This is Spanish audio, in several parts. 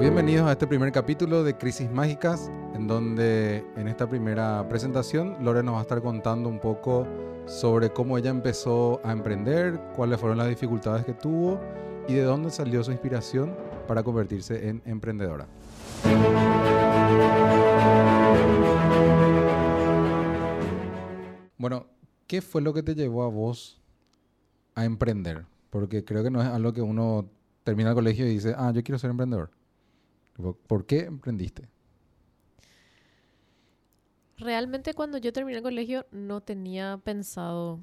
Bienvenidos a este primer capítulo de Crisis Mágicas, en donde en esta primera presentación Lore nos va a estar contando un poco sobre cómo ella empezó a emprender, cuáles fueron las dificultades que tuvo y de dónde salió su inspiración para convertirse en emprendedora. Bueno, ¿qué fue lo que te llevó a vos a emprender? Porque creo que no es algo que uno termina el colegio y dice, ah, yo quiero ser emprendedor. ¿Por qué emprendiste? Realmente cuando yo terminé el colegio no tenía pensado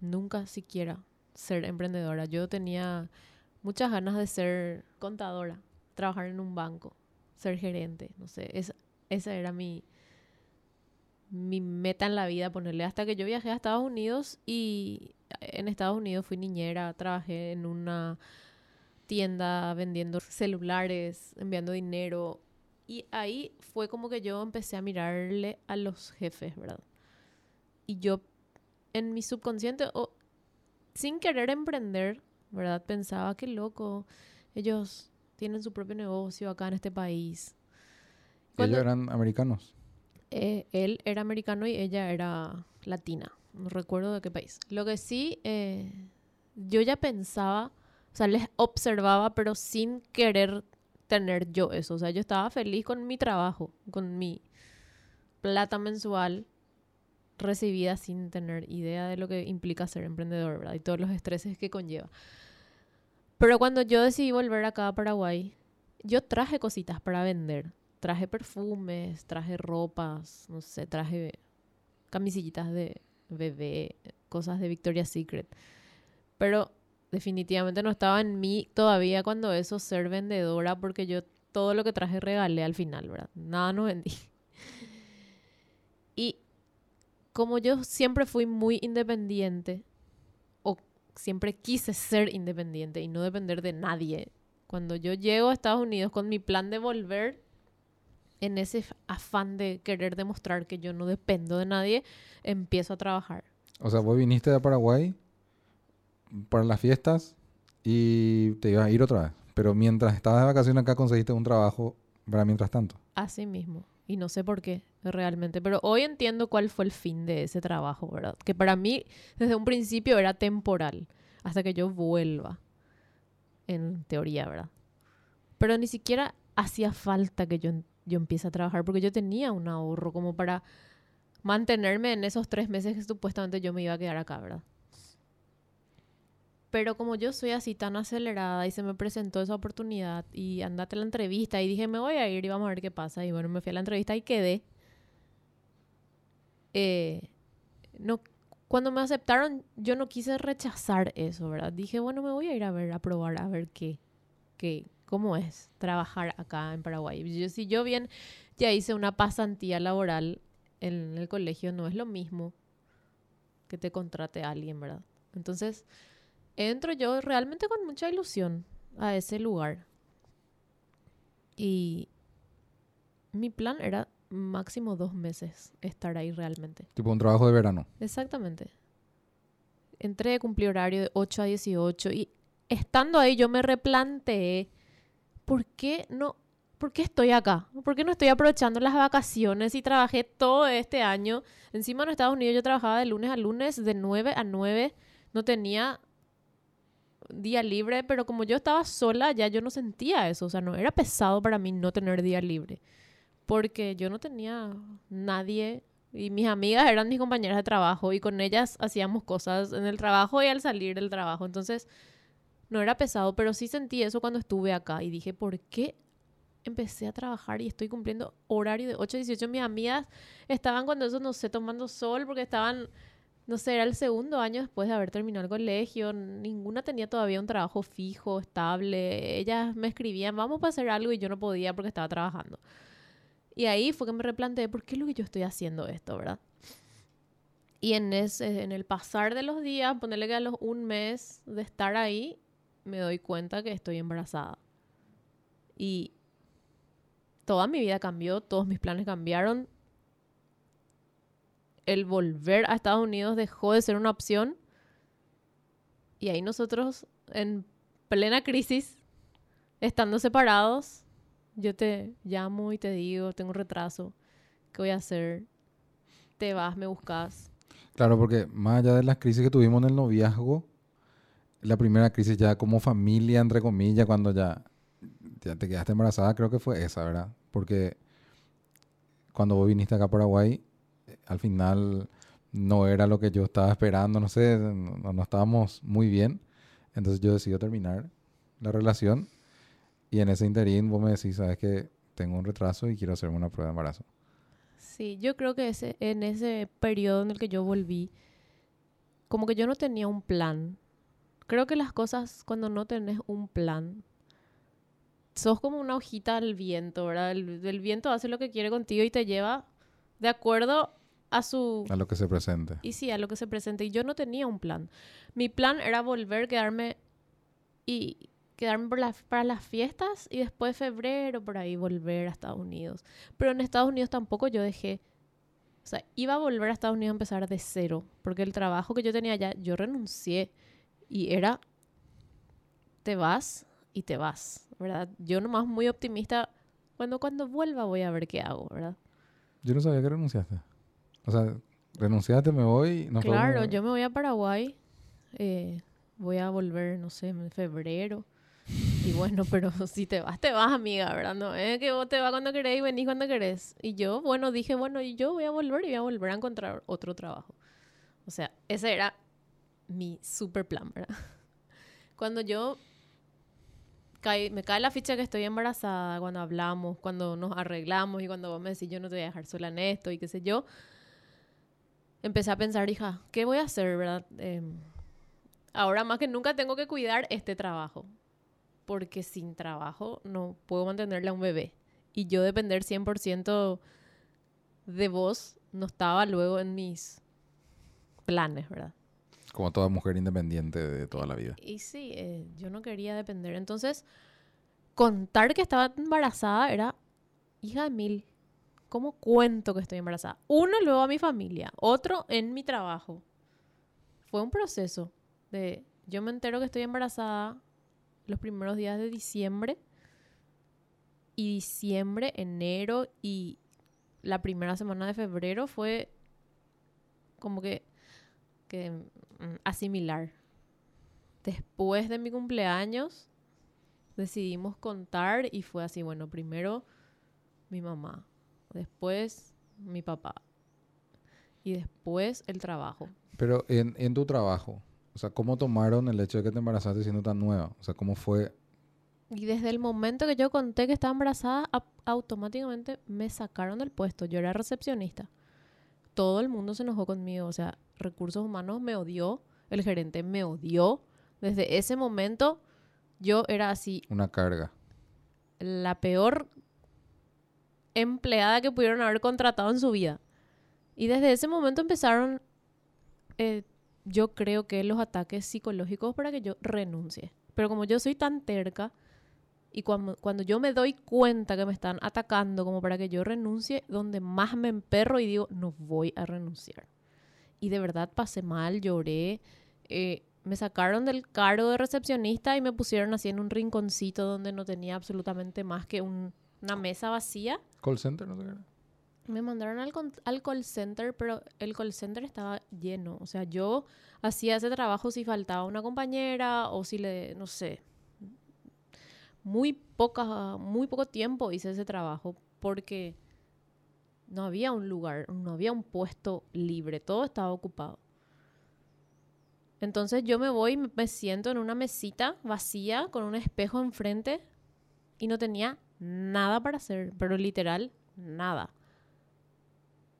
nunca siquiera ser emprendedora. Yo tenía muchas ganas de ser contadora, trabajar en un banco, ser gerente, no sé, esa era mi, mi meta en la vida, ponerle hasta que yo viajé a Estados Unidos y en Estados Unidos fui niñera, trabajé en una tienda vendiendo celulares, enviando dinero. Y ahí fue como que yo empecé a mirarle a los jefes, ¿verdad? Y yo en mi subconsciente, o sin querer emprender, ¿verdad? Pensaba que loco, ellos tienen su propio negocio acá en este país. ¿Ellos eran americanos? Eh, él era americano y ella era latina. No recuerdo de qué país. Lo que sí, eh, yo ya pensaba o sea, les observaba, pero sin querer tener yo eso. O sea, yo estaba feliz con mi trabajo, con mi plata mensual recibida sin tener idea de lo que implica ser emprendedor, ¿verdad? Y todos los estreses que conlleva. Pero cuando yo decidí volver acá a Paraguay, yo traje cositas para vender. Traje perfumes, traje ropas, no sé, traje camisillitas de bebé, cosas de Victoria's Secret. Pero definitivamente no estaba en mí todavía cuando eso ser vendedora, porque yo todo lo que traje regalé al final, ¿verdad? Nada no vendí. Y como yo siempre fui muy independiente, o siempre quise ser independiente y no depender de nadie, cuando yo llego a Estados Unidos con mi plan de volver, en ese afán de querer demostrar que yo no dependo de nadie, empiezo a trabajar. O sea, vos viniste de Paraguay para las fiestas y te ibas a ir otra vez. Pero mientras estabas de vacaciones acá conseguiste un trabajo para mientras tanto. Así mismo. Y no sé por qué realmente. Pero hoy entiendo cuál fue el fin de ese trabajo, ¿verdad? Que para mí desde un principio era temporal. Hasta que yo vuelva. En teoría, ¿verdad? Pero ni siquiera hacía falta que yo, yo empiece a trabajar porque yo tenía un ahorro como para mantenerme en esos tres meses que supuestamente yo me iba a quedar acá, ¿verdad? Pero como yo soy así tan acelerada y se me presentó esa oportunidad y andate a la entrevista y dije, me voy a ir y vamos a ver qué pasa. Y bueno, me fui a la entrevista y quedé. Eh, no, cuando me aceptaron, yo no quise rechazar eso, ¿verdad? Dije, bueno, me voy a ir a ver, a probar, a ver qué, qué, cómo es trabajar acá en Paraguay. Yo, si yo bien ya hice una pasantía laboral en el colegio, no es lo mismo que te contrate a alguien, ¿verdad? Entonces, entro yo realmente con mucha ilusión a ese lugar. Y mi plan era máximo dos meses estar ahí realmente. Tipo un trabajo de verano. Exactamente. Entré, cumplí horario de 8 a 18 y estando ahí yo me replanteé, ¿por qué no? ¿Por qué estoy acá? ¿Por qué no estoy aprovechando las vacaciones y trabajé todo este año? Encima en Estados Unidos yo trabajaba de lunes a lunes, de 9 a 9. No tenía día libre, pero como yo estaba sola, ya yo no sentía eso, o sea, no era pesado para mí no tener día libre, porque yo no tenía nadie y mis amigas eran mis compañeras de trabajo y con ellas hacíamos cosas en el trabajo y al salir del trabajo, entonces no era pesado, pero sí sentí eso cuando estuve acá y dije, ¿por qué empecé a trabajar y estoy cumpliendo horario de 8 a 18? Mis amigas estaban cuando eso, no sé, tomando sol porque estaban no sé, era el segundo año después de haber terminado el colegio, ninguna tenía todavía un trabajo fijo, estable, ellas me escribían, vamos a hacer algo y yo no podía porque estaba trabajando. Y ahí fue que me replanteé, ¿por qué es lo que yo estoy haciendo esto, verdad? Y en, ese, en el pasar de los días, ponerle que a los un mes de estar ahí, me doy cuenta que estoy embarazada. Y toda mi vida cambió, todos mis planes cambiaron, el volver a Estados Unidos dejó de ser una opción. Y ahí nosotros, en plena crisis, estando separados, Yo te llamo y te digo, tengo un retraso, ¿qué voy a hacer? Te vas, me buscas. Claro, porque más allá de las crisis que tuvimos en el noviazgo, la primera crisis ya como familia, entre comillas, cuando ya, ya te quedaste embarazada, creo que fue esa, ¿verdad? Porque cuando vos viniste acá a Paraguay, al final no era lo que yo estaba esperando, no sé, no, estábamos muy bien. Entonces yo decidí terminar la relación y en ese interín vos me decís, sabes que tengo un retraso y quiero hacerme una prueba de embarazo. Sí, yo creo que en ese periodo en el que yo volví, como que yo no tenía un plan. Creo que las cosas cuando no tenés un plan, sos como una hojita al viento, ¿verdad? El, el viento hace lo que quiere contigo y te lleva de acuerdo a su... A lo que se presente. Y sí, a lo que se presente. Y yo no tenía un plan. Mi plan era volver, quedarme y quedarme por para las fiestas y después de febrero por ahí volver a Estados Unidos. Pero en Estados Unidos tampoco yo dejé... O sea, iba a volver a Estados Unidos a empezar de cero. Porque el trabajo que yo tenía allá, yo renuncié. Y era... Te vas y te vas, ¿verdad? Yo nomás muy optimista. Cuando, cuando vuelva voy a ver qué hago, ¿verdad? Yo no sabía que renunciaste. O sea, renunciaste, me voy. No claro, yo me voy a Paraguay. Eh, voy a volver, no sé, en febrero. Y bueno, pero si te vas, te vas, amiga, ¿verdad? No es que vos te vas cuando querés y venís cuando querés. Y yo, bueno, dije, bueno, y yo voy a volver y voy a volver a encontrar otro trabajo. O sea, ese era mi super plan, ¿verdad? Cuando yo cae, me cae la ficha que estoy embarazada, cuando hablamos, cuando nos arreglamos y cuando vos me decís yo no te voy a dejar sola en esto y qué sé yo, empecé a pensar, hija, ¿qué voy a hacer, verdad? Eh, ahora más que nunca tengo que cuidar este trabajo, porque sin trabajo no puedo mantenerle a un bebé. Y yo depender 100% de vos no estaba luego en mis planes, ¿verdad? Como toda mujer independiente de toda la vida. Y sí, eh, yo no quería depender. Entonces, contar que estaba embarazada era hija de mil. ¿Cómo cuento que estoy embarazada? Uno, luego a mi familia. Otro, en mi trabajo. Fue un proceso de... Yo me entero que estoy embarazada los primeros días de diciembre. Y diciembre, enero y la primera semana de febrero fue como que, que mm, asimilar. Después de mi cumpleaños decidimos contar y fue así, bueno, primero mi mamá, después mi papá y después el trabajo. Pero en, en tu trabajo, o sea, ¿cómo tomaron el hecho de que te embarazaste siendo tan nueva? O sea, ¿cómo fue? Y desde el momento que yo conté que estaba embarazada, automáticamente me sacaron del puesto. Yo era recepcionista. Todo el mundo se enojó conmigo. O sea, recursos humanos me odió, el gerente me odió. Desde ese momento yo era así. Una carga. La peor empleada que pudieron haber contratado en su vida. Y desde ese momento empezaron, eh, yo creo que los ataques psicológicos para que yo renuncie. Pero como yo soy tan terca y cuando, cuando yo me doy cuenta que me están atacando como para que yo renuncie, donde más me emperro y digo, no voy a renunciar. Y de verdad pasé mal, lloré. Eh, me sacaron del cargo de recepcionista y me pusieron así en un rinconcito donde no tenía absolutamente más que un, una mesa vacía. ¿Call center? No sé qué. Me mandaron al, al, call center, pero el call center estaba lleno. O sea, yo hacía ese trabajo si faltaba una compañera o si le, no sé. Muy poca, muy poco tiempo hice ese trabajo porque no había un lugar, no había un puesto libre, todo estaba ocupado. Entonces yo me voy, me siento en una mesita vacía con un espejo enfrente y no tenía nada para hacer, pero literal, nada.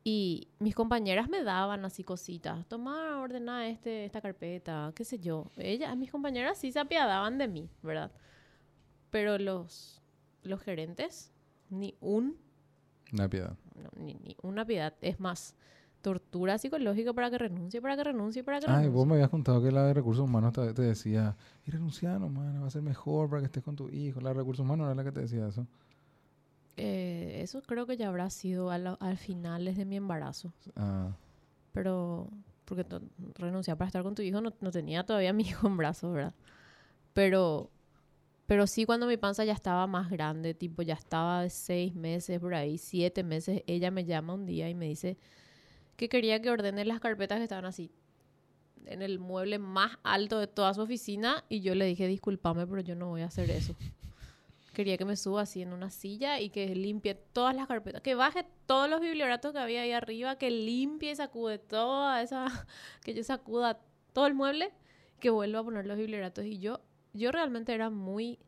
Y mis compañeras me daban así cositas, toma, ordena este, esta carpeta, qué sé yo. Ellas, mis compañeras sí se apiadaban de mí, ¿verdad? Pero los, los gerentes, ni un... Una piedad. No, ni, ni una piedad. Es más, tortura psicológica para que renuncie, para que renuncie, para que Ay, renuncie. vos me habías contado que la de recursos humanos te, te decía, y renuncia nomás, va a ser mejor para que estés con tu hijo. La de recursos humanos era la que te decía eso. Eh, eso creo que ya habrá sido al, al finales de mi embarazo. Ah, Pero, porque renunciar para estar con tu hijo no, no tenía todavía a mi hijo en brazos, ¿verdad? Pero Pero sí cuando mi panza ya estaba más grande, tipo ya estaba de seis meses por ahí, siete meses, ella me llama un día y me dice que quería que ordene las carpetas que estaban así en el mueble más alto de toda su oficina y yo le dije, discúlpame, pero yo no voy a hacer eso. Quería que me suba así en una silla y que limpie todas las carpetas, que baje todos los biblioratos que había ahí arriba, que limpie y sacude toda esa, que yo sacuda todo el mueble, que vuelva a poner los biblioratos. Y yo, yo realmente era muy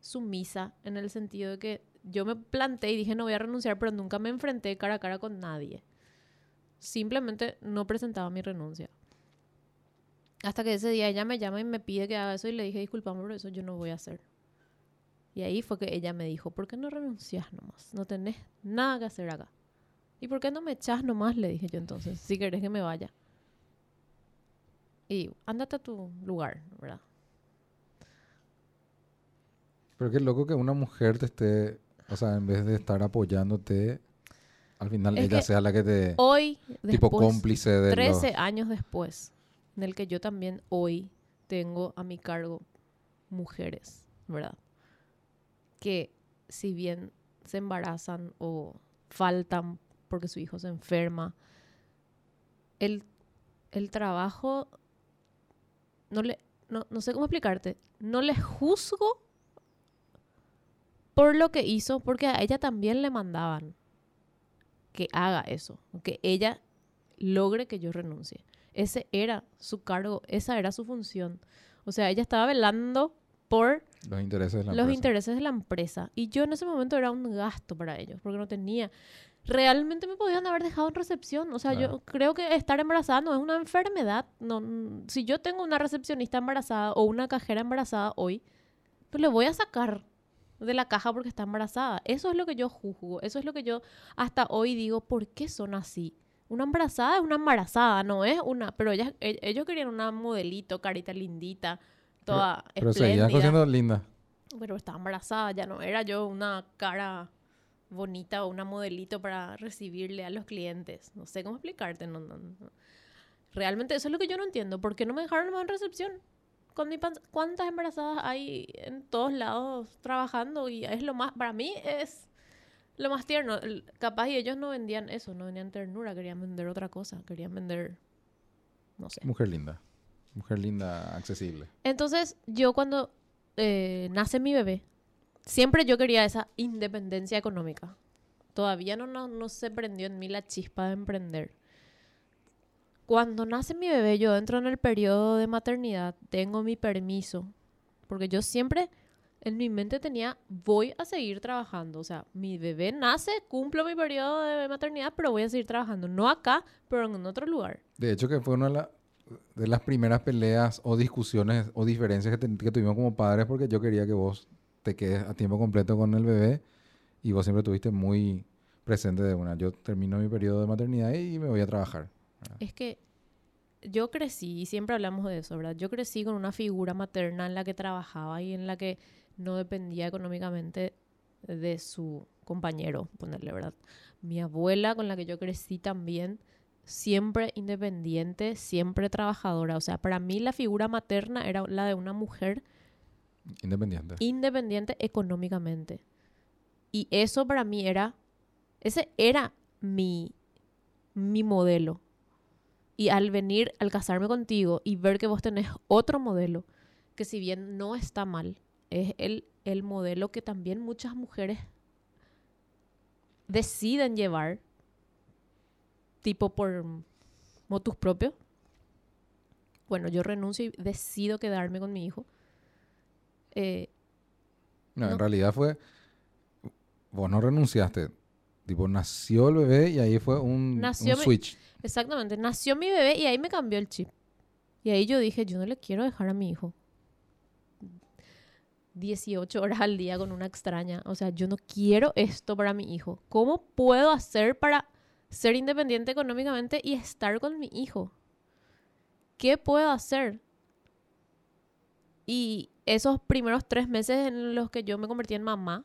sumisa en el sentido de que yo me planté y dije no voy a renunciar, pero nunca me enfrenté cara a cara con nadie. Simplemente no presentaba mi renuncia. Hasta que ese día ella me llama y me pide que haga eso y le dije, disculpame, pero eso yo no voy a hacer. Y ahí fue que ella me dijo, ¿por qué no renuncias nomás? No tenés nada que hacer acá. ¿Y por qué no me echas nomás? Le dije yo entonces, si querés que me vaya. Y ándate a tu lugar, ¿verdad? Pero qué loco que una mujer te esté, o sea, en vez de estar apoyándote, al final Es ella sea la que te, Hoy, tipo después, cómplice de 13 los- años después, en el que yo también hoy tengo a mi cargo mujeres, ¿verdad? Que si bien se embarazan o faltan porque su hijo se enferma, el, el trabajo, no, le, no, no sé cómo explicarte, no le juzgo por lo que hizo, porque a ella también le mandaban que haga eso, que ella logre que yo renuncie. Ese era su cargo, esa era su función. O sea, ella estaba velando por los intereses de la los empresa. intereses de la empresa. Y yo en ese momento era un gasto para ellos, porque no tenía. Realmente me podían haber dejado en recepción. O sea, Claro. yo creo que estar embarazada no es una enfermedad. No, si yo tengo una recepcionista embarazada o una cajera embarazada hoy, pues le voy a sacar de la caja porque está embarazada. Eso es lo que yo juzgo. Eso es lo que yo hasta hoy digo, ¿por qué son así? Una embarazada es una embarazada, no es una... Pero ellas, e- ellos querían una modelito, carita lindita, toda Pero espléndida. siendo linda. Pero estaba embarazada, ya no era yo una cara bonita o una modelito para recibirle a los clientes. No sé cómo explicarte. No, no, no. Realmente eso es lo que yo no entiendo. ¿Por qué no me dejaron más en recepción? ¿Cuántas embarazadas hay en todos lados trabajando? Y es lo más, para mí es lo más tierno. Capaz y ellos no vendían eso, no vendían ternura, querían vender otra cosa, querían vender, no sé. Mujer linda. Mujer linda, accesible. Entonces, yo cuando eh, nace mi bebé, siempre yo quería esa independencia económica. Todavía no, no, no se prendió en mí la chispa de emprender. Cuando nace mi bebé, yo entro en el periodo de maternidad, tengo mi permiso, porque yo siempre en mi mente tenía, voy a seguir trabajando. O sea, mi bebé nace, cumplo mi periodo de maternidad, pero voy a seguir trabajando. No acá, pero en otro lugar. De hecho, que fue una de, la- de las primeras peleas o discusiones o diferencias que, que tuvimos como padres porque yo quería que vos te quedes a tiempo completo con el bebé y vos siempre estuviste muy presente de una. Yo termino mi periodo de maternidad y me voy a trabajar. Es que yo crecí, y siempre hablamos de eso, ¿verdad? Yo crecí con una figura materna en la que trabajaba y en la que no dependía económicamente de su compañero, ponerle, ¿verdad? Mi abuela, con la que yo crecí también, siempre independiente, siempre trabajadora. O sea, para mí la figura materna era la de una mujer Independiente. independiente económicamente. Y eso para mí era, ese era mi, mi modelo. Y al venir, al casarme contigo y ver que vos tenés otro modelo, que si bien no está mal, es el, el modelo que también muchas mujeres deciden llevar, tipo por motus propios. Bueno, yo renuncio y decido quedarme con mi hijo. Eh, No, No. en realidad fue. Vos no renunciaste. Tipo, nació el bebé y ahí fue un, Nació un mi- switch. Exactamente, nació mi bebé y ahí me cambió el chip. Y ahí yo dije, yo no le quiero dejar a mi hijo 18 horas al día con una extraña. O sea, yo no quiero esto para mi hijo. ¿Cómo puedo hacer para ser independiente económicamente y estar con mi hijo? ¿Qué puedo hacer? Y esos primeros tres meses en los que yo me convertí en mamá,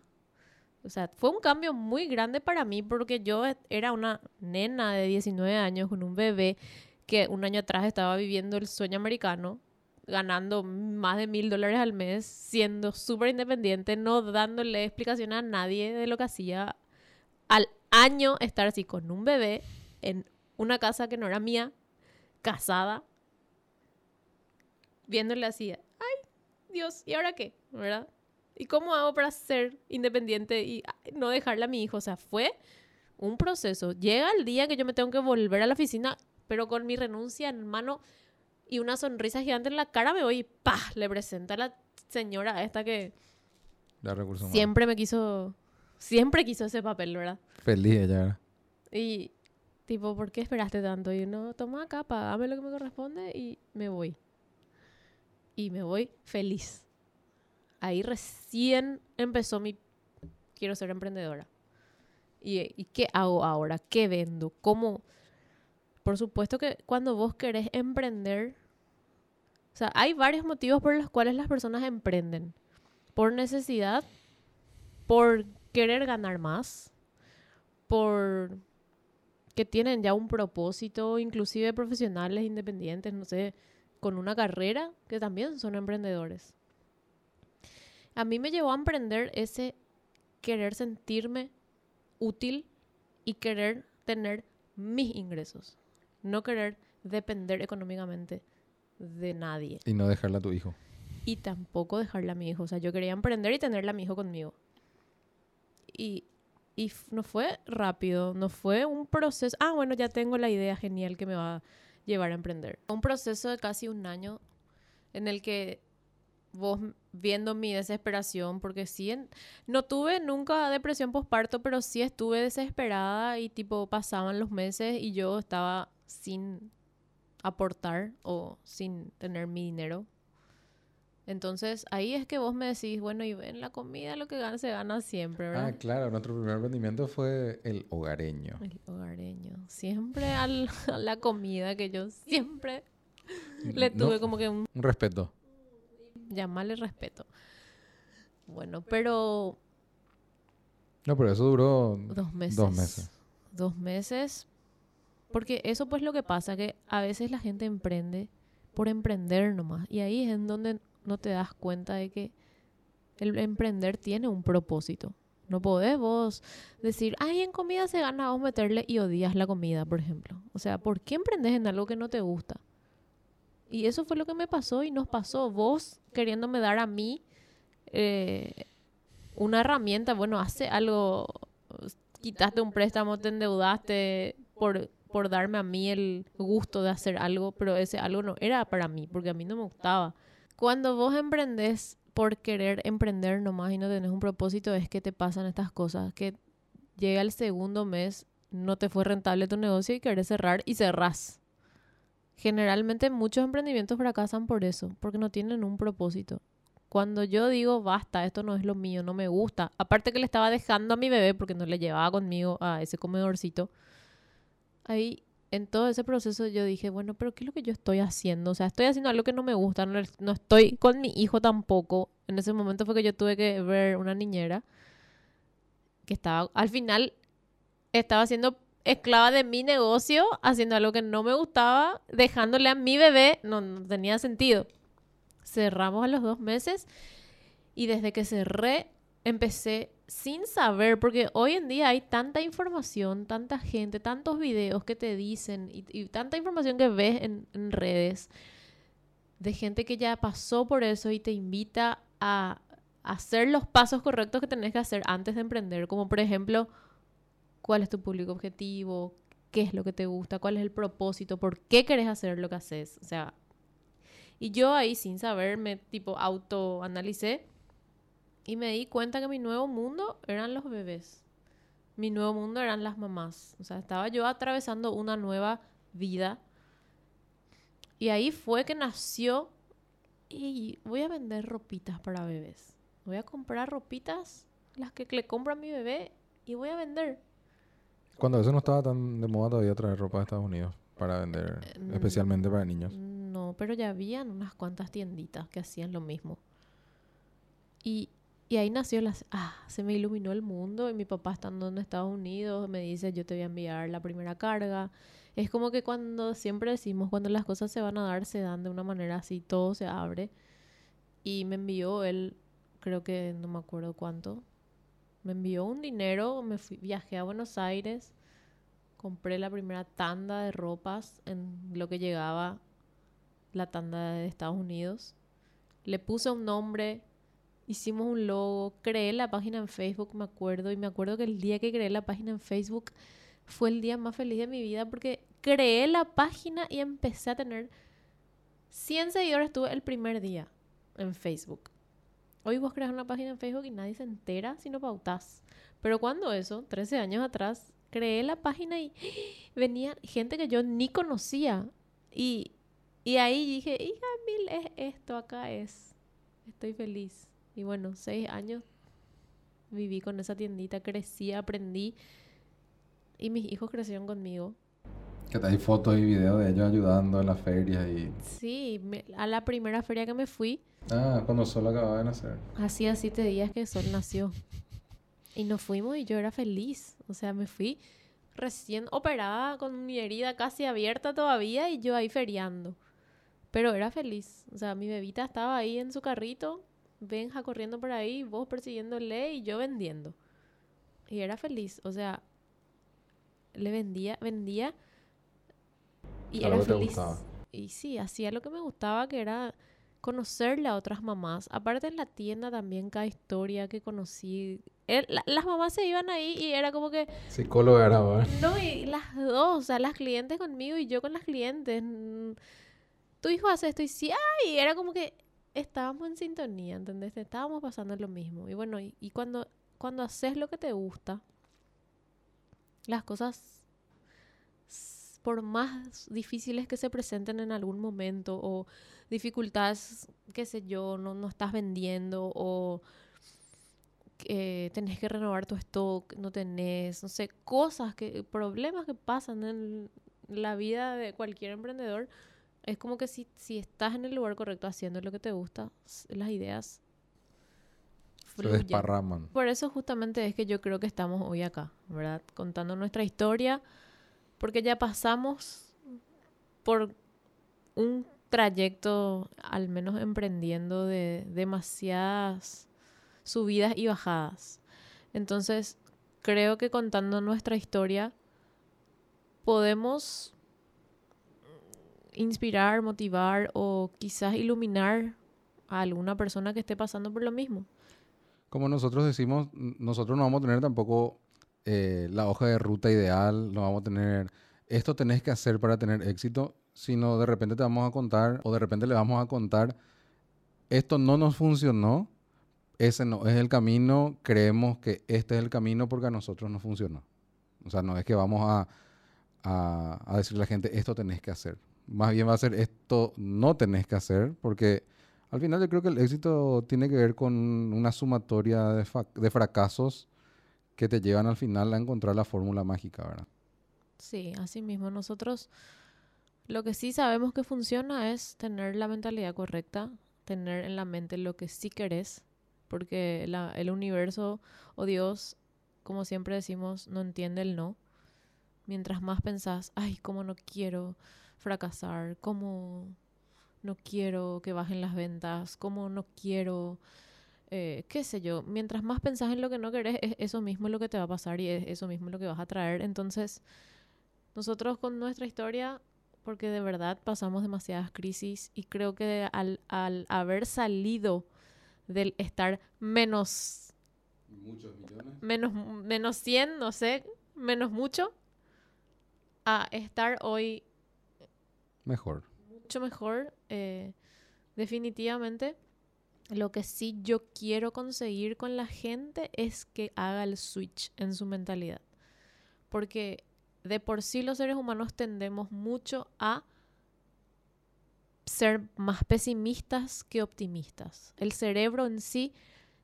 o sea, fue un cambio muy grande para mí porque yo e- era una nena de 19 años con un bebé que un año atrás estaba viviendo el sueño americano ganando más de mil dólares al mes, siendo súper independiente, no dándole explicación a nadie de lo que hacía. Al año estar así con un bebé en una casa que no era mía, casada, viéndole así, ay, Dios, ¿y ahora qué? ¿Verdad? ¿Y cómo hago para ser independiente y no dejarle a mi hijo? O sea, fue un proceso. Llega el día que yo me tengo que volver a la oficina, pero con mi renuncia en mano y una sonrisa gigante en la cara, me voy y ¡pah! Le presenta a la señora esta que La siempre me quiso, siempre quiso ese papel, ¿verdad? Feliz ella. Y tipo, ¿por qué esperaste tanto? Y uno, toma acá, pagame lo que me corresponde y me voy. Y me voy feliz. Ahí recién empezó mi, quiero ser emprendedora. ¿Y, qué hago ahora? ¿Qué vendo? ¿Cómo? Por supuesto que cuando vos querés emprender, o sea, hay varios motivos por los cuales las personas emprenden. Por necesidad, por querer ganar más, por que tienen ya un propósito, inclusive profesionales independientes, no sé, con una carrera, que también son emprendedores. A mí me llevó a emprender ese querer sentirme útil y querer tener mis ingresos, no querer depender económicamente de nadie Y no dejarla a tu hijo. y tampoco dejarla a mi hijo. O sea, yo quería emprender y tenerla a mi hijo conmigo. Y, y no fue rápido, no fue un proceso. Ah, bueno, ya tengo la idea genial que me va a llevar a emprender. Un proceso de casi un año en el que vos viendo mi desesperación, porque sí, en- no tuve nunca depresión postparto, pero sí estuve desesperada y tipo pasaban los meses y yo estaba sin aportar o sin tener mi dinero. Entonces ahí es que vos me decís, bueno, y en la comida lo que gana se gana siempre, ¿verdad? Ah, claro. Nuestro primer emprendimiento fue el hogareño. El hogareño. Siempre al- a la comida que yo siempre le No, tuve como que un Un respeto. Llamarle respeto. Bueno, pero No, pero eso duró dos meses. dos meses. Dos meses. Porque eso pues lo que pasa, que a veces la gente emprende por emprender nomás. Y ahí es en donde no te das cuenta de que el emprender tiene un propósito. No podés vos decir, ay, en comida se gana, vos meterle y odias la comida, por ejemplo. O sea, ¿por qué emprendes en algo que no te gusta? Y eso fue lo que me pasó y nos pasó. Vos queriéndome dar a mí eh, una herramienta, bueno, hace algo, quitaste un préstamo, te endeudaste por, por darme a mí el gusto de hacer algo, pero ese algo no era para mí, porque a mí no me gustaba. Cuando vos emprendés por querer emprender nomás y no tenés un propósito, es que te pasan estas cosas, que llega el segundo mes, no te fue rentable tu negocio y querés cerrar y cerrás. Generalmente muchos emprendimientos fracasan por eso, porque no tienen un propósito. Cuando yo digo, basta, esto no es lo mío, no me gusta, aparte que le estaba dejando a mi bebé porque no le llevaba conmigo a ese comedorcito, ahí en todo ese proceso yo dije, bueno, pero ¿qué es lo que yo estoy haciendo? O sea, estoy haciendo algo que no me gusta, no, no estoy con mi hijo tampoco. En ese momento fue que yo tuve que ver una niñera que estaba, al final, estaba siendo esclava de mi negocio, haciendo algo que no me gustaba, dejándole a mi bebé, no, tenía sentido. Cerramos a los dos meses y desde que cerré empecé sin saber, porque hoy en día hay tanta información, tanta gente, tantos videos que te dicen y, y tanta información que ves en, en redes de gente que ya pasó por eso y te invita a hacer los pasos correctos que tenés que hacer antes de emprender, como por ejemplo, cuál es tu público objetivo, qué es lo que te gusta, cuál es el propósito, por qué querés hacer lo que haces, o sea, y yo ahí sin saber me tipo autoanalicé y me di cuenta que mi nuevo mundo eran los bebés. Mi nuevo mundo eran las mamás. O sea, estaba yo atravesando una nueva vida. Y ahí fue que nació y voy a vender ropitas para bebés. Voy a comprar ropitas, las que le compro a mi bebé, y voy a vender. Cuando eso no estaba tan de moda todavía traer ropa de Estados Unidos para vender, Eh, especialmente para niños. No, pero ya habían unas cuantas tienditas que hacían lo mismo. Y, y ahí nació la... Ah, se me iluminó el mundo y mi papá estando en Estados Unidos me dice, yo te voy a enviar la primera carga. Es como que cuando siempre decimos, cuando las cosas se van a dar, se dan de una manera así, todo se abre. Y me envió él, creo que no me acuerdo cuánto, me envió un dinero, me fui, viajé a Buenos Aires, compré la primera tanda de ropas en lo que llegaba la tanda de Estados Unidos. Le puse un nombre, hicimos un logo, creé la página en Facebook, me acuerdo, y me acuerdo que el día que creé la página en Facebook fue el día más feliz de mi vida porque creé la página y empecé a tener 100 seguidores tuve el primer día en Facebook. Hoy vos creas una página en Facebook y nadie se entera si no pautas. Pero cuando eso, 13 años atrás, creé la página y venía gente que yo ni conocía. Y, y ahí dije, hija mil, es esto, acá es. Estoy feliz. Y bueno, seis años viví con esa tiendita, crecí, aprendí. Y mis hijos crecieron conmigo. Que hay fotos y videos de ellos ayudando en las ferias y... Sí, me- a la primera feria que me fui, Ah, cuando Sol acababa de nacer. hacía siete días que Sol nació. Y nos fuimos y yo era feliz. O sea, me fui recién operada con mi herida casi abierta todavía y yo ahí feriando. Pero era feliz. O sea, mi bebita estaba ahí en su carrito, Benja corriendo por ahí, vos persiguiéndole y yo vendiendo. Y era feliz. O sea, le vendía, vendía y A lo era feliz. gustaba. Y sí, hacía lo que me gustaba, que era conocerle a otras mamás. Aparte en la tienda también cada historia que conocí. el- la- las mamás se iban ahí y era como que, Psicóloga era, ¿verdad? no, y las dos, o sea, las clientes conmigo y yo con las clientes. mm, Tu hijo hace esto y sí, ay, era como que estábamos en sintonía, ¿entendés? Estábamos pasando lo mismo. Y bueno, y, y cuando, cuando haces lo que te gusta, las cosas, por más difíciles que se presenten en algún momento o dificultades, qué sé yo, no, no estás vendiendo o que tenés que renovar tu stock, no tenés, no sé, cosas que, problemas que pasan en la vida de cualquier emprendedor, es como que si, si estás en el lugar correcto haciendo lo que te gusta, las ideas Se fluyen. desparraman. Por eso justamente es que yo creo que estamos hoy acá, ¿verdad? Contando nuestra historia, porque ya pasamos por un trayecto, al menos emprendiendo, de demasiadas subidas y bajadas. Entonces, creo que contando nuestra historia podemos inspirar, motivar o quizás iluminar a alguna persona que esté pasando por lo mismo. Como nosotros decimos, nosotros no vamos a tener tampoco eh, la hoja de ruta ideal, no vamos a tener esto tenés que hacer para tener éxito, sino de repente te vamos a contar o de repente le vamos a contar esto no nos funcionó, ese no es el camino, creemos que este es el camino porque a nosotros no funcionó. O sea, no es que vamos a, a, a decirle a la gente esto tenés que hacer. Más bien va a ser esto no tenés que hacer porque al final yo creo que el éxito tiene que ver con una sumatoria de, fracasos que te llevan al final a encontrar la fórmula mágica, ¿verdad? Sí, así mismo. Nosotros lo que sí sabemos que funciona es tener la mentalidad correcta, tener en la mente lo que sí querés, porque el universo o Dios, como siempre decimos, no entiende el no. Mientras más pensás, ay, cómo no quiero fracasar, cómo no quiero que bajen las ventas, cómo no quiero, eh, qué sé yo, mientras más pensás en lo que no querés, es eso mismo lo que te va a pasar y es eso mismo lo que vas a traer. Entonces, nosotros con nuestra historia, porque de verdad pasamos demasiadas crisis y creo que al, al haber salido del estar menos, Muchos millones. menos, menos 100, no sé, menos mucho, a estar hoy Mejor. mucho mejor, eh, definitivamente. Lo que sí yo quiero conseguir con la gente es que haga el switch en su mentalidad. Porque de por sí los seres humanos tendemos mucho a ser más pesimistas que optimistas. El cerebro en sí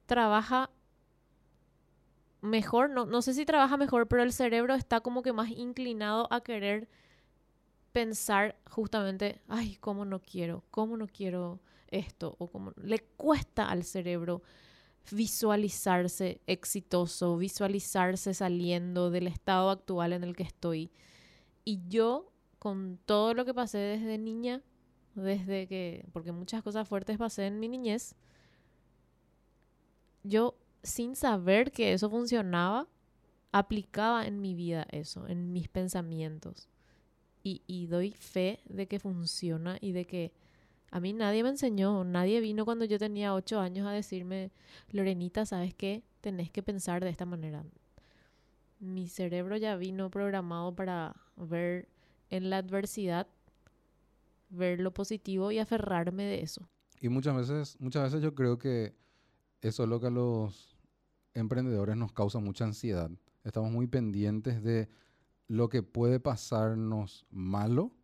trabaja mejor, no, no sé si trabaja mejor, pero el cerebro está como que más inclinado a querer pensar justamente, ay, cómo no quiero, cómo no quiero esto, o cómo le cuesta al cerebro visualizarse exitoso, visualizarse saliendo del estado actual en el que estoy. Y yo con todo lo que pasé desde niña, desde que, porque muchas cosas fuertes pasé en mi niñez, yo sin saber que eso funcionaba, aplicaba en mi vida eso, en mis pensamientos. Y, y doy fe de que funciona y de que a mí nadie me enseñó, nadie vino cuando yo tenía ocho años a decirme, Lorenita, ¿sabes qué? Tenés que pensar de esta manera. Mi cerebro ya vino programado para ver en la adversidad, ver lo positivo y aferrarme de eso. Y muchas veces, muchas veces yo creo que eso es lo que a los emprendedores nos causa mucha ansiedad. Estamos muy pendientes de lo que puede pasarnos malo.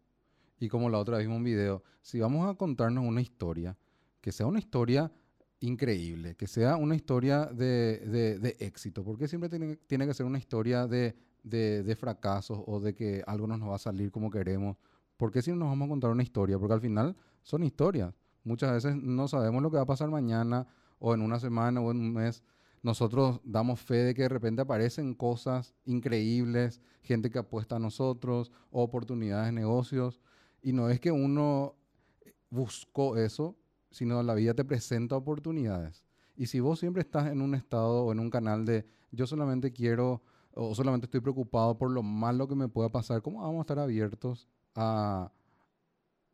Y como la otra vez vimos un video, si vamos a contarnos una historia, que sea una historia increíble, que sea una historia de, de, éxito, porque siempre tiene, tiene, que ser una historia de, de, fracasos o de que algo no nos va a salir como queremos. porque si no nos vamos a contar una historia? Porque al final son historias. Muchas veces no sabemos lo que va a pasar mañana o en una semana o en un mes nosotros damos fe de que de repente aparecen cosas increíbles, gente que apuesta a nosotros, oportunidades de negocios. Y no es que uno buscó eso, sino la vida te presenta oportunidades. Y si vos siempre estás en un estado o en un canal de yo solamente quiero o solamente estoy preocupado por lo malo que me pueda pasar, ¿cómo vamos a estar abiertos a,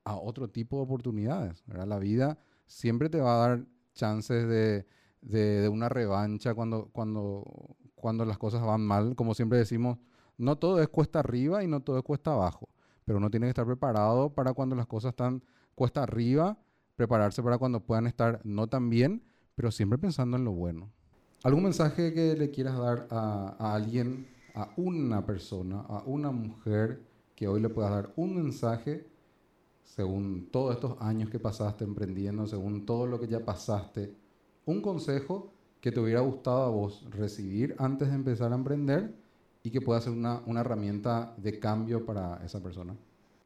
a otro tipo de oportunidades? La vida siempre te va a dar chances de, de, una revancha cuando, cuando, cuando las cosas van mal. Como siempre decimos, no todo es cuesta arriba y no todo es cuesta abajo, pero uno tiene que estar preparado para cuando las cosas están cuesta arriba, prepararse para cuando puedan estar no tan bien, pero siempre pensando en lo bueno. ¿Algún mensaje que le quieras dar a, a alguien, a una persona, a una mujer, que hoy le puedas dar un mensaje según todos estos años que pasaste emprendiendo, según todo lo que ya pasaste un consejo que te hubiera gustado a vos recibir antes de empezar a emprender y que pueda ser una, herramienta de cambio para esa persona?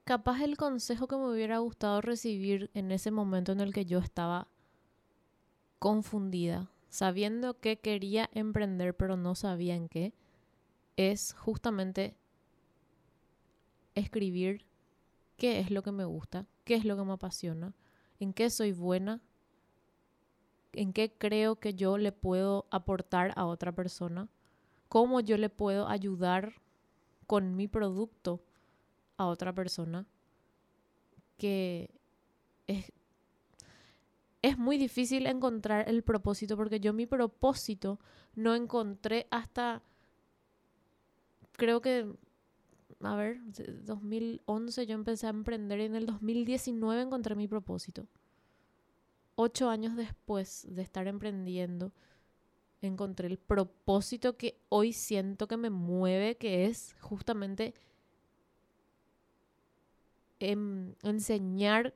Capaz el consejo que me hubiera gustado recibir en ese momento en el que yo estaba confundida, sabiendo que quería emprender pero no sabía en qué, es justamente escribir qué es lo que me gusta, qué es lo que me apasiona, en qué soy buena en qué creo que yo le puedo aportar a otra persona, cómo yo le puedo ayudar con mi producto a otra persona, que es, es muy difícil encontrar el propósito, porque yo mi propósito no encontré hasta, creo que, a ver, 2011 yo empecé a emprender y en el 2019 encontré mi propósito. Ocho años después de estar emprendiendo, encontré el propósito que hoy siento que me mueve, que es justamente em, enseñar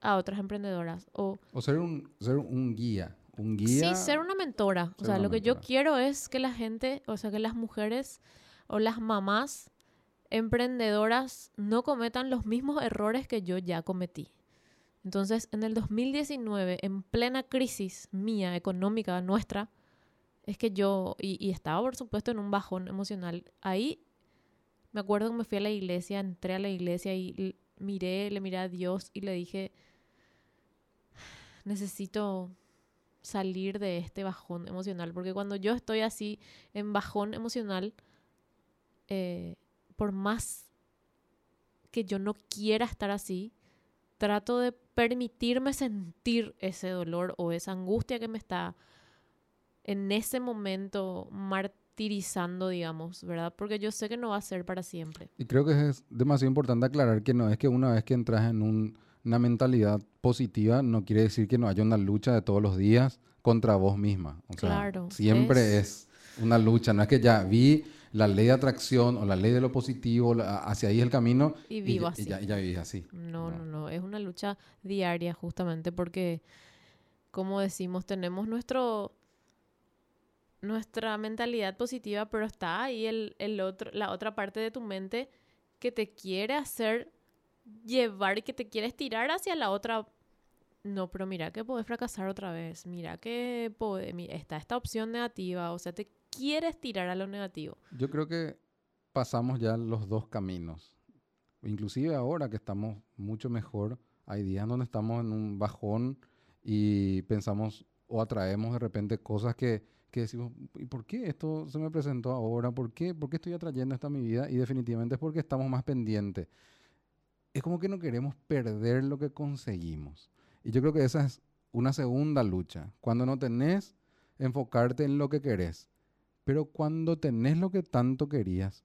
a otras emprendedoras. O, ser, un, ser un guía. Un guía. Sí, ser una mentora. o sea, lo que yo quiero es que la gente, o sea, que las mujeres o las mamás emprendedoras no cometan los mismos errores que yo ya cometí. Entonces, en el 2019, en plena crisis mía, económica, nuestra, es que yo, y, estaba por supuesto en un bajón emocional, ahí. Me acuerdo que me fui a la iglesia, entré a la iglesia y miré, le miré a Dios y le dije, necesito salir de este bajón emocional, porque cuando yo estoy así en bajón emocional, eh, por más que yo no quiera estar así, trato de permitirme sentir ese dolor o esa angustia que me está en ese momento martirizando, digamos, ¿verdad? Porque yo sé que no va a ser para siempre. Y creo que es demasiado importante aclarar que no es que una vez que entras en una mentalidad positiva, no quiere decir que no haya una lucha de todos los días contra vos misma. claro. Siempre es una lucha, no es que ya vi la ley de atracción o la ley de lo positivo, hacia ahí el camino. Y vivo así. Y ya, vivís así. No, no, no, es una lucha diaria justamente porque, como decimos, tenemos nuestro nuestra mentalidad positiva, pero está ahí el, el otro, la otra parte de tu mente que te quiere hacer llevar y que te quiere estirar hacia la otra. No, pero mira que puedes fracasar otra vez. Mira que está esta opción negativa. O sea, te quieres tirar a lo negativo. Yo creo que pasamos ya los dos caminos. Inclusive ahora que estamos mucho mejor, hay días donde estamos en un bajón y pensamos o atraemos de repente cosas que, que decimos, ¿y por qué esto se me presentó ahora? ¿Por qué, ¿Por qué estoy atrayendo esto a mi vida? Y definitivamente es porque estamos más pendientes. Es como que no queremos perder lo que conseguimos. Y yo creo que esa es una segunda lucha. Cuando no tenés, enfocarte en lo que querés. Pero cuando tenés lo que tanto querías,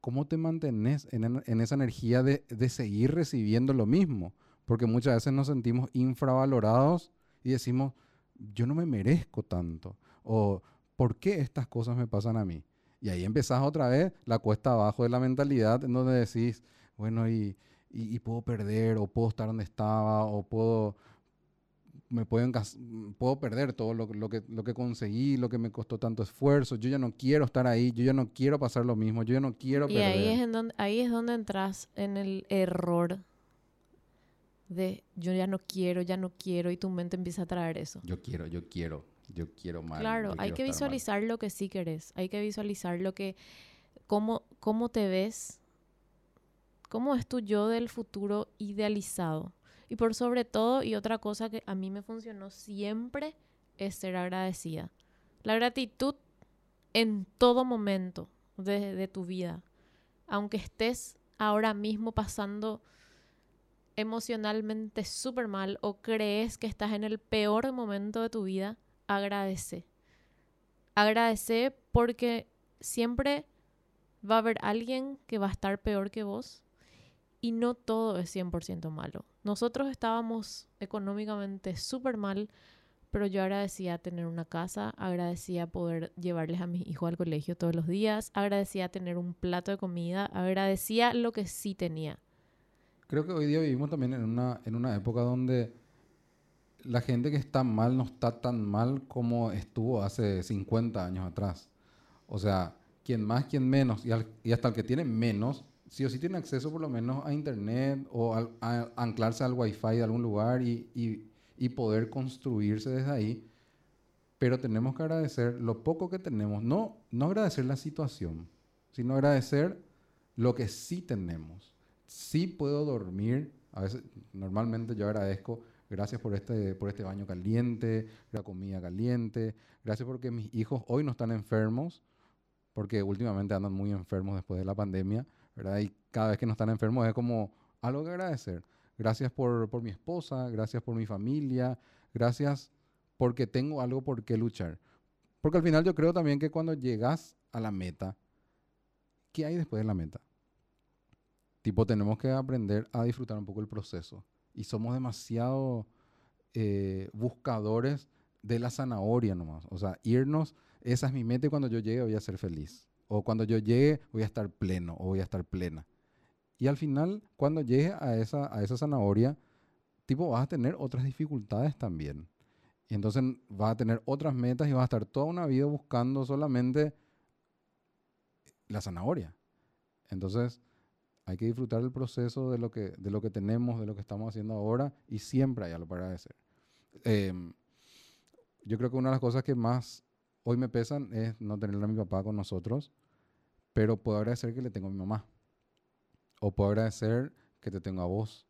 ¿cómo te mantenés en, en esa energía de, de seguir recibiendo lo mismo? Porque muchas veces nos sentimos infravalorados y decimos, yo no me merezco tanto. O, ¿por qué estas cosas me pasan a mí? Y ahí empezás otra vez la cuesta abajo de la mentalidad en donde decís, bueno, y, y, puedo perder, o puedo estar donde estaba, o puedo, me pueden, puedo perder todo lo, lo, que, lo que conseguí, lo que me costó tanto esfuerzo. Yo ya no quiero estar ahí, yo ya no quiero pasar lo mismo, yo ya no quiero y perder. Y ahí es, en donde, ahí es donde entras en el error de yo ya no quiero, ya no quiero, y tu mente empieza a traer eso. Yo quiero, yo quiero, yo quiero más. Claro, hay que visualizar lo que sí querés, hay que visualizar lo que, cómo, cómo te ves, cómo es tu yo del futuro idealizado. Y por sobre todo, y otra cosa que a mí me funcionó siempre, es ser agradecida. La gratitud en todo momento de, de tu vida, aunque estés ahora mismo pasando emocionalmente súper mal o crees que estás en el peor momento de tu vida, agradece. Agradece porque siempre va a haber alguien que va a estar peor que vos y no todo es 100% malo. Nosotros estábamos económicamente súper mal, pero yo agradecía tener una casa, agradecía poder llevarles a mis hijos al colegio todos los días, agradecía tener un plato de comida, agradecía lo que sí tenía. Creo que hoy día vivimos también en una, en una época donde la gente que está mal no está tan mal como estuvo hace 50 años atrás. O sea, quien más, quien menos, y, hasta el que tiene menos, sí o sí tiene acceso por lo menos a internet o a, anclarse al wifi de algún lugar y, y, poder construirse desde ahí. Pero tenemos que agradecer lo poco que tenemos. No, no agradecer la situación, sino agradecer lo que sí tenemos sí puedo dormir. A veces, normalmente yo agradezco, gracias por este, por este baño caliente, la comida caliente, gracias porque mis hijos hoy no están enfermos, porque últimamente andan muy enfermos después de la pandemia, ¿verdad? Y cada vez que no están enfermos es como algo que agradecer. Gracias por, por mi esposa, gracias por mi familia, gracias porque tengo algo por qué luchar. Porque al final yo creo también que cuando llegas a la meta, ¿qué hay después de la meta? Tipo, tenemos que aprender a disfrutar un poco el proceso. Y somos demasiado eh, buscadores de la zanahoria nomás. O sea, irnos, esa es mi meta y cuando yo llegue voy a ser feliz. O cuando yo llegue voy a estar pleno o voy a estar plena. Y al final, cuando llegue a esa, a esa zanahoria, tipo, vas a tener otras dificultades también. Y entonces vas a tener otras metas y vas a estar toda una vida buscando solamente la zanahoria. Entonces, hay que disfrutar el proceso de lo que, de lo que tenemos, de lo que estamos haciendo ahora y siempre hay algo para agradecer. Em, yo creo que una de las cosas que más hoy me pesan es no tener a mi papá con nosotros, pero puedo agradecer que le tengo a mi mamá. O puedo agradecer que te tengo a vos.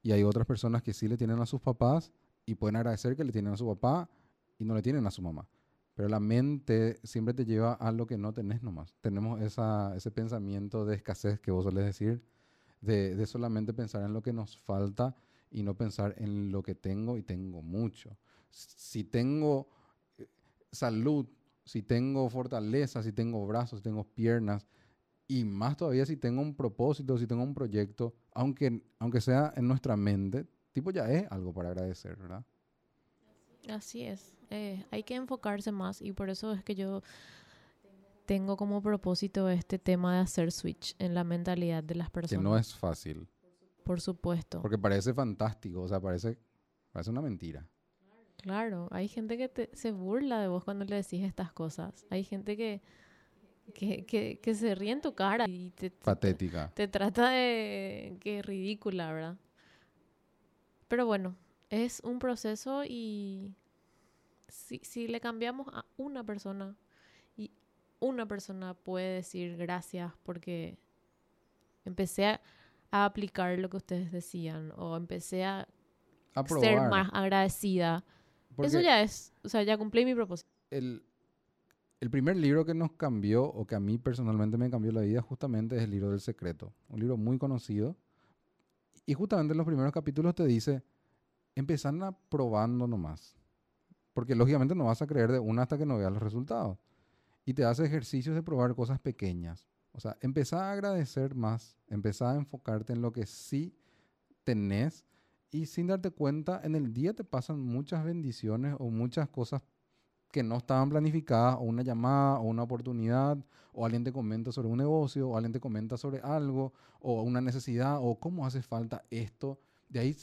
Y hay otras personas que sí le tienen a sus papás y pueden agradecer que le tienen a su papá y no le tienen a su mamá. Pero la mente siempre te lleva a lo que no tenés nomás. Tenemos ese pensamiento de escasez que vos solés decir, de, de, solamente pensar en lo que nos falta y no pensar en lo que tengo y tengo mucho. Si tengo eh, salud, si tengo fortaleza, si tengo brazos, si tengo piernas, y más todavía si tengo un propósito, si tengo un proyecto, aunque, aunque sea en nuestra mente, tipo ya es algo para agradecer, ¿verdad? Así es. Eh, hay que enfocarse más y por eso es que yo tengo como propósito este tema de hacer switch en la mentalidad de las personas. Que no es fácil. Por supuesto. Porque parece fantástico, o sea, parece, parece una mentira. Claro, hay gente que se burla de vos cuando le decís estas cosas. Hay gente que, que, que, se ríe en tu cara y te... Patética. Te, te trata de... que es ridícula, ¿verdad? Pero bueno, es un proceso y si, si le cambiamos a una persona y una persona puede decir gracias porque empecé a, a aplicar lo que ustedes decían o empecé a, A ser más agradecida. Porque Eso ya es, o sea, ya cumplí mi propósito. el, el primer libro que nos cambió, o que a mí personalmente me cambió la vida, justamente es el libro del secreto. Un libro muy conocido. Y justamente en los primeros capítulos te dice, empezar probando nomás. Porque lógicamente no vas a creer de una hasta que no veas los resultados. Y te hace ejercicios de probar cosas pequeñas. O sea, empezar a agradecer más, empezar a enfocarte en lo que sí tenés y sin darte cuenta, en el día te pasan muchas bendiciones o muchas cosas que no estaban planificadas, o una llamada, o una oportunidad, o alguien te comenta sobre un negocio, o alguien te comenta sobre algo, o una necesidad, o cómo hace falta esto. De ahí,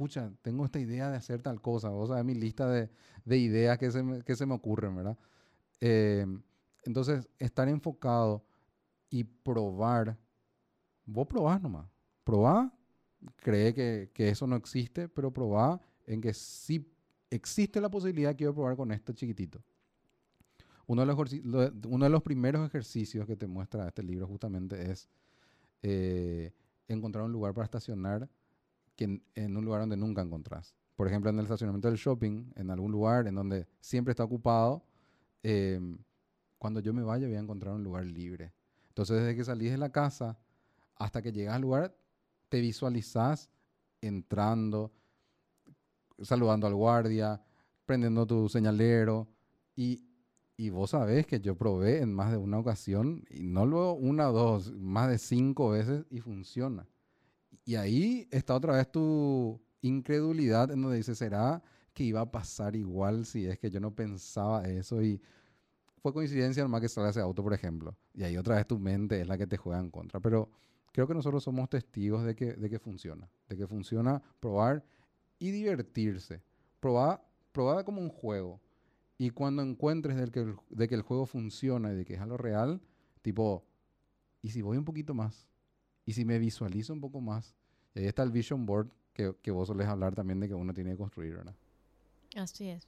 pucha, tengo esta idea de hacer tal cosa, o sea, mi lista de, de ideas que se, me, que se me ocurren, ¿verdad? Eh, entonces, estar enfocado y probar, vos probás nomás, probá, cree que, que eso no existe, pero probá en que sí existe la posibilidad que yo probar con esto chiquitito. Uno de, los, uno de los primeros ejercicios que te muestra este libro justamente es eh, encontrar un lugar para estacionar que en, un lugar donde nunca encontrás. Por ejemplo, en el estacionamiento del shopping, en algún lugar en donde siempre está ocupado, eh, cuando yo me vaya voy a encontrar un lugar libre. Entonces, desde que salís de la casa hasta que llegas al lugar, te visualizás entrando, saludando al guardia, prendiendo tu señalero y, y vos sabés que yo probé en más de una ocasión y no luego una o dos, más de cinco veces y funciona. Y ahí está otra vez tu incredulidad en donde dice, ¿será que iba a pasar igual si es que yo no pensaba eso y fue coincidencia nomás que salga ese auto, por ejemplo? Y ahí otra vez tu mente es la que te juega en contra. Pero creo que nosotros somos testigos de que, de que funciona, de que funciona probar y divertirse. Probar, probar como un juego. Y cuando encuentres del que el- de que el juego funciona y de que es algo real, tipo, ¿y si voy un poquito más? ¿Y si me visualizo un poco más? Y ahí está el vision board que, que vos solés hablar también de que uno tiene que construir, ¿verdad? Así es.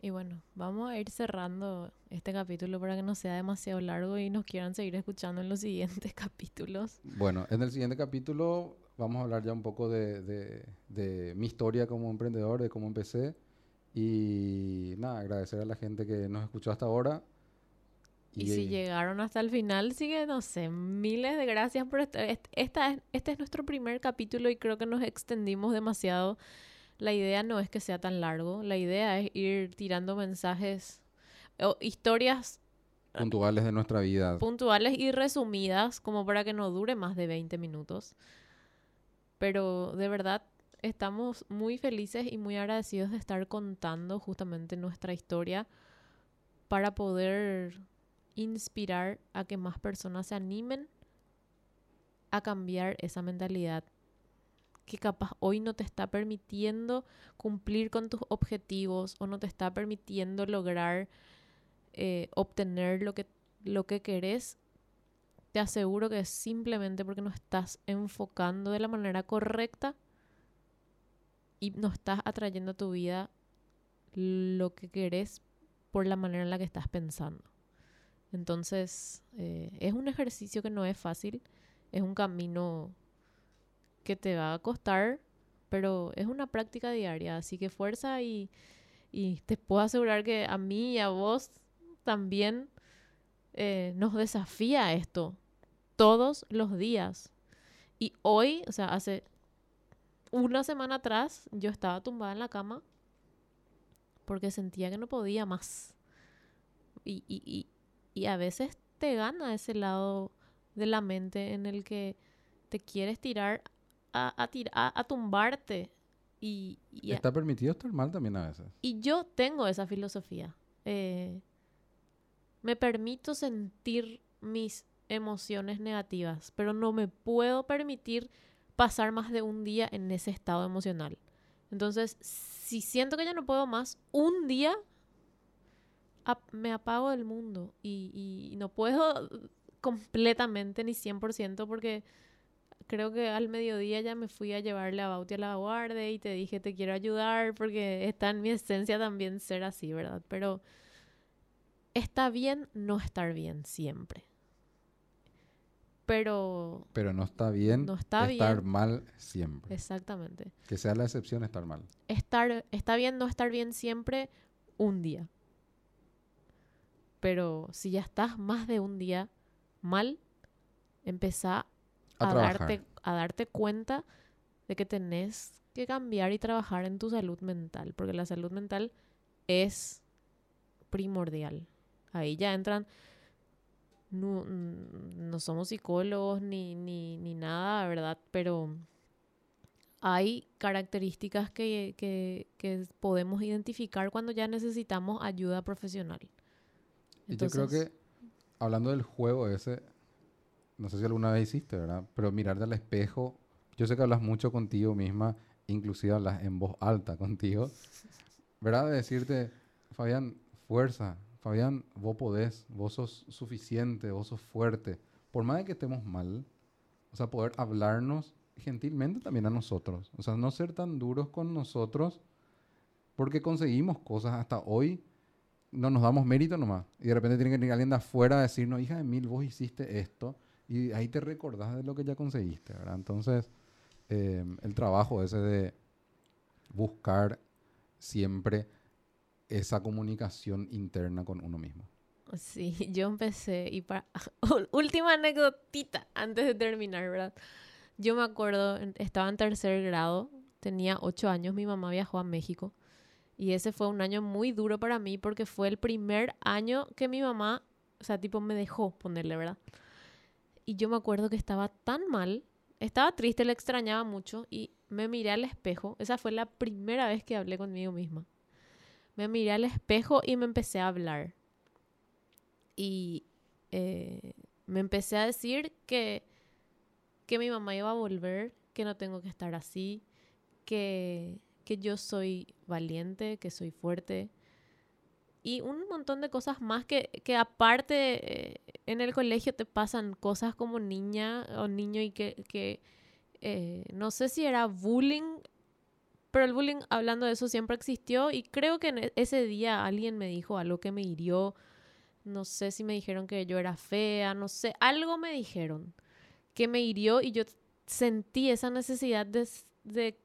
Y bueno, vamos a ir cerrando este capítulo para que no sea demasiado largo y nos quieran seguir escuchando en los siguientes capítulos. Bueno, en el siguiente capítulo vamos a hablar ya un poco de, de- de mi historia como emprendedor, de cómo empecé. Y nada, agradecer a la gente que nos escuchó hasta ahora. Y, si llegaron hasta el final, sí que no sé, miles de gracias por estar. est- Esta es, este es nuestro primer capítulo y creo que nos extendimos demasiado. La idea no es que sea tan largo, la idea es ir tirando mensajes o historias puntuales de nuestra vida. puntuales y resumidas, como para que no dure más de 20 minutos. Pero de verdad estamos muy felices y muy agradecidos de estar contando justamente nuestra historia para poder inspirar a que más personas se animen a cambiar esa mentalidad que capaz hoy no te está permitiendo cumplir con tus objetivos o no te está permitiendo lograr eh, obtener lo que, lo que querés, te aseguro que es simplemente porque no estás enfocando de la manera correcta y no estás atrayendo a tu vida lo que querés por la manera en la que estás pensando. Entonces, eh, es un ejercicio que no es fácil, es un camino que te va a costar, pero es una práctica diaria, así que fuerza y, y te puedo asegurar que a mí y a vos también eh, nos desafía esto todos los días. Y hoy, o sea, hace una semana atrás, yo estaba tumbada en la cama porque sentía que no podía más. Y, y, y, y a veces te gana ese lado de la mente en el que te quieres tirar a, a, a- a tumbarte. Y, Está permitido estar mal también a veces. y yo tengo esa filosofía. Eh, me permito sentir mis emociones negativas, pero no me puedo permitir pasar más de un día en ese estado emocional. Entonces, si siento que ya no puedo más, un día me apago del mundo y, y no puedo completamente ni 100% porque creo que al mediodía ya me fui a llevarle a Bauti a la guardia y te dije te quiero ayudar porque está en mi esencia también ser así, ¿verdad? Pero está bien no estar bien siempre. pero Pero no está bien no está estar bien. mal siempre. Exactamente. Que sea la excepción estar mal. Estar, está bien no estar bien siempre un día. Pero si ya estás más de un día mal, empezá A darte, a darte cuenta de que tenés que cambiar y trabajar en tu salud mental, porque la salud mental es primordial. Ahí ya entran, no, mm, no somos psicólogos ni, ni, ni nada, ¿verdad? Pero hay características que, que, que podemos identificar cuando ya necesitamos ayuda profesional. Y yo creo Entonces, que, hablando del juego ese, no sé si alguna vez hiciste, ¿verdad? Pero mirarte al espejo, yo sé que hablas mucho contigo misma, inclusive hablas en voz alta contigo, ¿verdad? De decirte, Fabián, fuerza, Fabián, vos podés, vos sos suficiente, vos sos fuerte. Por más de que estemos mal, o sea, poder hablarnos gentilmente también a nosotros. O sea, no ser tan duros con nosotros porque conseguimos cosas hasta hoy no nos damos mérito nomás. Y de repente tiene que venir alguien de afuera a decirnos, hija de mil, vos hiciste esto. Y ahí te recordás de lo que ya conseguiste, ¿verdad? Entonces, eh, el trabajo ese de buscar siempre esa comunicación interna con uno mismo. Sí, yo empecé y para última anécdotita antes de terminar, ¿verdad? Yo me acuerdo, estaba en tercer grado, tenía ocho años, mi mamá viajó a México y ese fue un año muy duro para mí porque fue el primer año que mi mamá, o sea, tipo me dejó ponerle, ¿verdad? Y yo me acuerdo que estaba tan mal, estaba triste, le extrañaba mucho y me miré al espejo, esa fue la primera vez que hablé conmigo misma. Me miré al espejo y me empecé a hablar y eh, me empecé a decir que, que mi mamá iba a volver, que no tengo que estar así, que, que yo soy valiente, que soy fuerte. Y un montón de cosas más que, que aparte eh, en el colegio te pasan cosas como niña o niño y que, que eh, no sé si era bullying, pero el bullying hablando de eso siempre existió y creo que e- ese día alguien me dijo algo que me hirió. No sé si me dijeron que yo era fea, no sé, algo me dijeron que me hirió y yo sentí esa necesidad de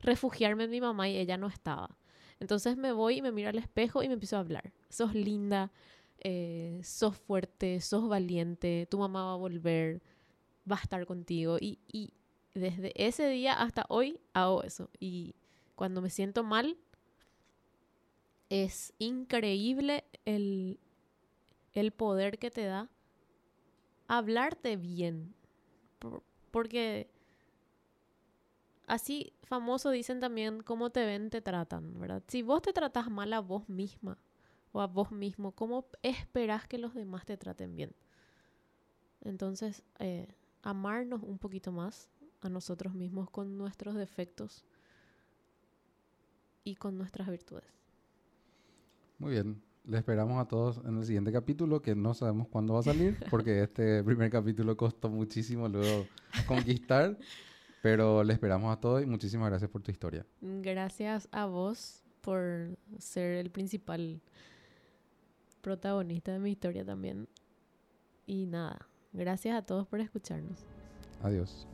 refugiarme en mi mamá y ella no estaba. Entonces me voy y me miro al espejo y me empiezo a hablar. Sos linda, eh, sos fuerte, sos valiente, tu mamá va a volver, va a estar contigo. Y, y desde ese día hasta hoy hago eso. Y cuando me siento mal, es increíble el, el poder que te da hablarte bien. Por- porque así famoso dicen también, cómo te ven, te tratan, ¿verdad? Si vos te tratas mal a vos misma o a vos mismo, ¿cómo esperas que los demás te traten bien? Entonces, eh, amarnos un poquito más a nosotros mismos con nuestros defectos y con nuestras virtudes. Muy bien. Le esperamos a todos en el siguiente capítulo, que no sabemos cuándo va a salir, porque este primer capítulo costó muchísimo luego conquistar. Pero le esperamos a todos y muchísimas gracias por tu historia. Gracias a vos por ser el principal protagonista de mi historia también. Y nada, gracias a todos por escucharnos. Adiós.